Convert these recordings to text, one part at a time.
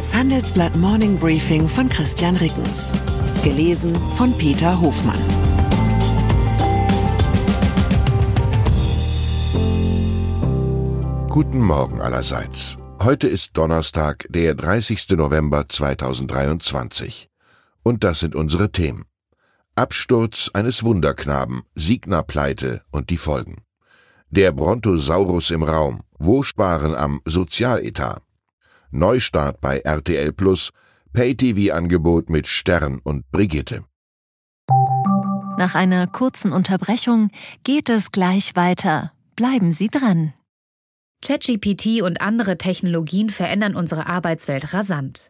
Das Handelsblatt Morning Briefing von Christian Rickens. Gelesen von Peter Hofmann. Guten Morgen allerseits. Heute ist Donnerstag, der 30. November 2023. Und das sind unsere Themen. Absturz eines Wunderknaben, Signa-Pleite und die Folgen. Der Brontosaurus im Raum. Wo sparen am Sozialetat? Neustart bei RTL Plus, Pay-TV-Angebot mit Stern und Brigitte. Nach einer kurzen Unterbrechung geht es gleich weiter. Bleiben Sie dran. ChatGPT und andere Technologien verändern unsere Arbeitswelt rasant.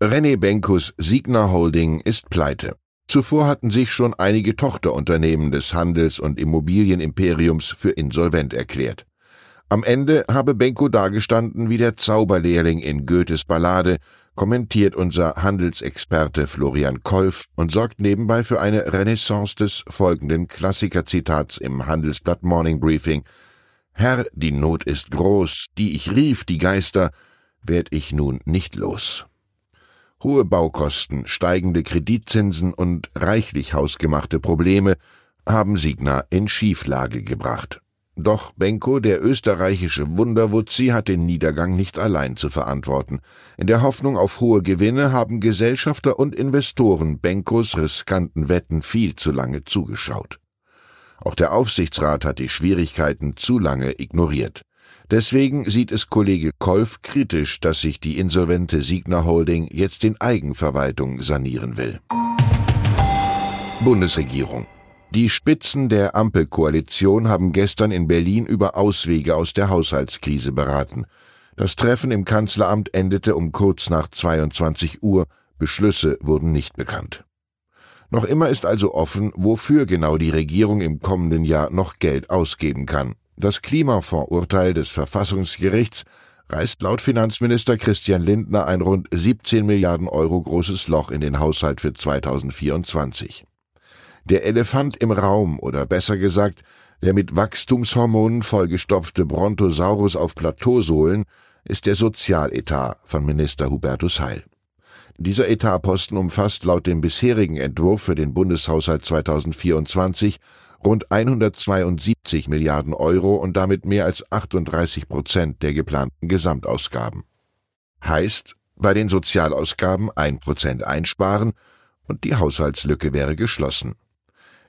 René Benkus Signa Holding ist pleite. Zuvor hatten sich schon einige Tochterunternehmen des Handels- und Immobilienimperiums für insolvent erklärt. Am Ende habe Benko dagestanden wie der Zauberlehrling in Goethes Ballade, kommentiert unser Handelsexperte Florian Kolf und sorgt nebenbei für eine Renaissance des folgenden Klassikerzitats im Handelsblatt Morning Briefing. Herr, die Not ist groß, die ich rief, die Geister, werd ich nun nicht los. Hohe Baukosten, steigende Kreditzinsen und reichlich hausgemachte Probleme haben Signa in Schieflage gebracht. Doch Benko, der österreichische Wunderwutzi, hat den Niedergang nicht allein zu verantworten. In der Hoffnung auf hohe Gewinne haben Gesellschafter und Investoren Benkos riskanten Wetten viel zu lange zugeschaut. Auch der Aufsichtsrat hat die Schwierigkeiten zu lange ignoriert. Deswegen sieht es Kollege Kolf kritisch, dass sich die insolvente Signa Holding jetzt in Eigenverwaltung sanieren will. Bundesregierung die Spitzen der Ampelkoalition haben gestern in Berlin über Auswege aus der Haushaltskrise beraten. Das Treffen im Kanzleramt endete um kurz nach 22 Uhr. Beschlüsse wurden nicht bekannt. Noch immer ist also offen, wofür genau die Regierung im kommenden Jahr noch Geld ausgeben kann. Das Klimafondsurteil des Verfassungsgerichts reißt laut Finanzminister Christian Lindner ein rund 17 Milliarden Euro großes Loch in den Haushalt für 2024. Der Elefant im Raum oder besser gesagt, der mit Wachstumshormonen vollgestopfte Brontosaurus auf Plateausohlen ist der Sozialetat von Minister Hubertus Heil. Dieser Etatposten umfasst laut dem bisherigen Entwurf für den Bundeshaushalt 2024 rund 172 Milliarden Euro und damit mehr als 38 Prozent der geplanten Gesamtausgaben. Heißt, bei den Sozialausgaben ein Prozent einsparen und die Haushaltslücke wäre geschlossen.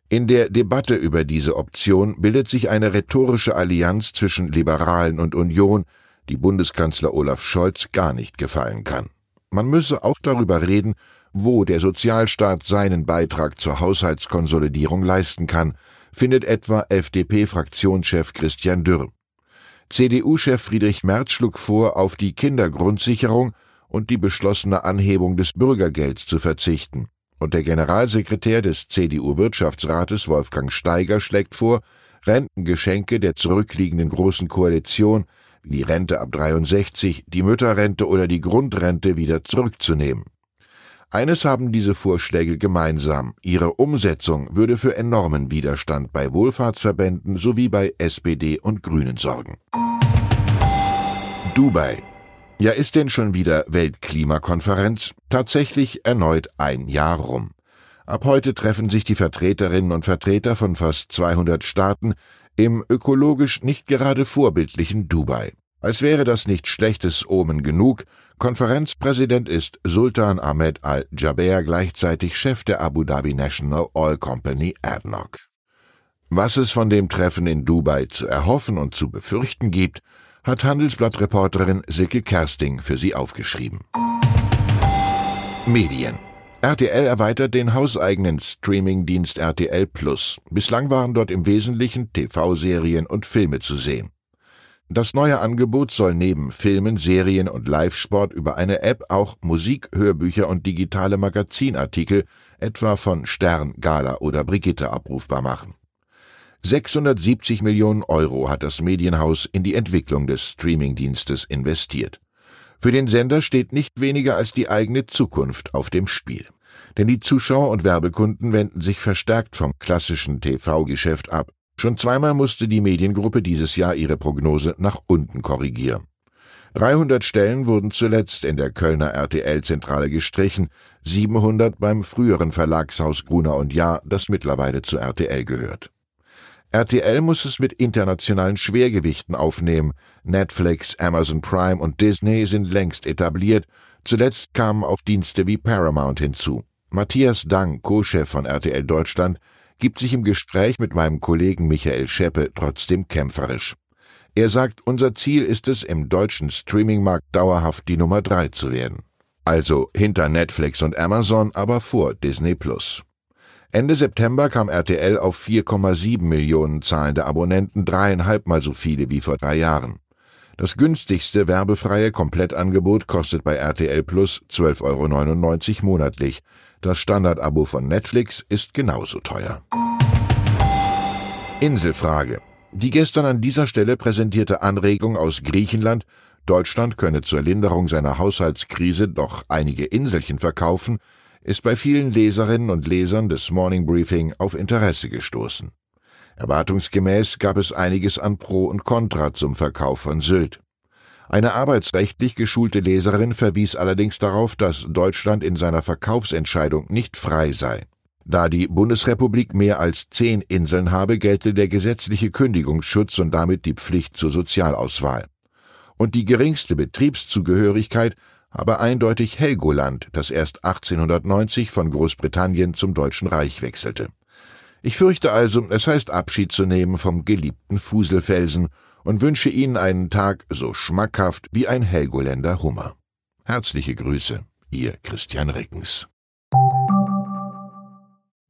In der Debatte über diese Option bildet sich eine rhetorische Allianz zwischen Liberalen und Union, die Bundeskanzler Olaf Scholz gar nicht gefallen kann. Man müsse auch darüber reden, wo der Sozialstaat seinen Beitrag zur Haushaltskonsolidierung leisten kann, findet etwa FDP-Fraktionschef Christian Dürr. CDU-Chef Friedrich Merz schlug vor, auf die Kindergrundsicherung und die beschlossene Anhebung des Bürgergelds zu verzichten. Und der Generalsekretär des CDU-Wirtschaftsrates Wolfgang Steiger schlägt vor, Rentengeschenke der zurückliegenden Großen Koalition wie die Rente ab 63, die Mütterrente oder die Grundrente wieder zurückzunehmen. Eines haben diese Vorschläge gemeinsam. Ihre Umsetzung würde für enormen Widerstand bei Wohlfahrtsverbänden sowie bei SPD und Grünen sorgen. Dubai. Ja, ist denn schon wieder Weltklimakonferenz? Tatsächlich erneut ein Jahr rum. Ab heute treffen sich die Vertreterinnen und Vertreter von fast 200 Staaten im ökologisch nicht gerade vorbildlichen Dubai. Als wäre das nicht schlechtes Omen genug, Konferenzpräsident ist Sultan Ahmed Al-Jaber gleichzeitig Chef der Abu Dhabi National Oil Company ADNOC. Was es von dem Treffen in Dubai zu erhoffen und zu befürchten gibt, hat Handelsblatt-Reporterin Silke Kersting für Sie aufgeschrieben. Medien RTL erweitert den hauseigenen Streamingdienst RTL Plus. Bislang waren dort im Wesentlichen TV-Serien und Filme zu sehen. Das neue Angebot soll neben Filmen, Serien und Live-Sport über eine App auch Musik, Hörbücher und digitale Magazinartikel, etwa von Stern, Gala oder Brigitte, abrufbar machen. 670 Millionen Euro hat das Medienhaus in die Entwicklung des Streamingdienstes investiert. Für den Sender steht nicht weniger als die eigene Zukunft auf dem Spiel. Denn die Zuschauer und Werbekunden wenden sich verstärkt vom klassischen TV-Geschäft ab. Schon zweimal musste die Mediengruppe dieses Jahr ihre Prognose nach unten korrigieren. 300 Stellen wurden zuletzt in der Kölner RTL-Zentrale gestrichen, 700 beim früheren Verlagshaus Gruner und Jahr, das mittlerweile zu RTL gehört. RTL muss es mit internationalen Schwergewichten aufnehmen. Netflix, Amazon Prime und Disney sind längst etabliert. Zuletzt kamen auch Dienste wie Paramount hinzu. Matthias Dang, Co-Chef von RTL Deutschland, gibt sich im Gespräch mit meinem Kollegen Michael Scheppe trotzdem kämpferisch. Er sagt, unser Ziel ist es, im deutschen Streamingmarkt dauerhaft die Nummer drei zu werden. Also hinter Netflix und Amazon, aber vor Disney Plus. Ende September kam RTL auf 4,7 Millionen zahlende Abonnenten, dreieinhalbmal so viele wie vor drei Jahren. Das günstigste werbefreie Komplettangebot kostet bei RTL Plus 12,99 Euro monatlich. Das Standardabo von Netflix ist genauso teuer. Inselfrage. Die gestern an dieser Stelle präsentierte Anregung aus Griechenland, Deutschland könne zur Linderung seiner Haushaltskrise doch einige Inselchen verkaufen, ist bei vielen Leserinnen und Lesern des Morning Briefing auf Interesse gestoßen. Erwartungsgemäß gab es einiges an Pro und Contra zum Verkauf von Sylt. Eine arbeitsrechtlich geschulte Leserin verwies allerdings darauf, dass Deutschland in seiner Verkaufsentscheidung nicht frei sei. Da die Bundesrepublik mehr als zehn Inseln habe, gelte der gesetzliche Kündigungsschutz und damit die Pflicht zur Sozialauswahl. Und die geringste Betriebszugehörigkeit habe eindeutig Helgoland, das erst 1890 von Großbritannien zum Deutschen Reich wechselte. Ich fürchte also, es heißt Abschied zu nehmen vom geliebten Fuselfelsen und wünsche Ihnen einen Tag so schmackhaft wie ein Helgoländer Hummer. Herzliche Grüße, Ihr Christian Rickens.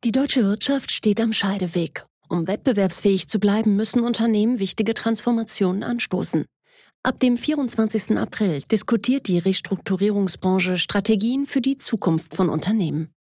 Die deutsche Wirtschaft steht am Scheideweg. Um wettbewerbsfähig zu bleiben, müssen Unternehmen wichtige Transformationen anstoßen. Ab dem 24. April diskutiert die Restrukturierungsbranche Strategien für die Zukunft von Unternehmen.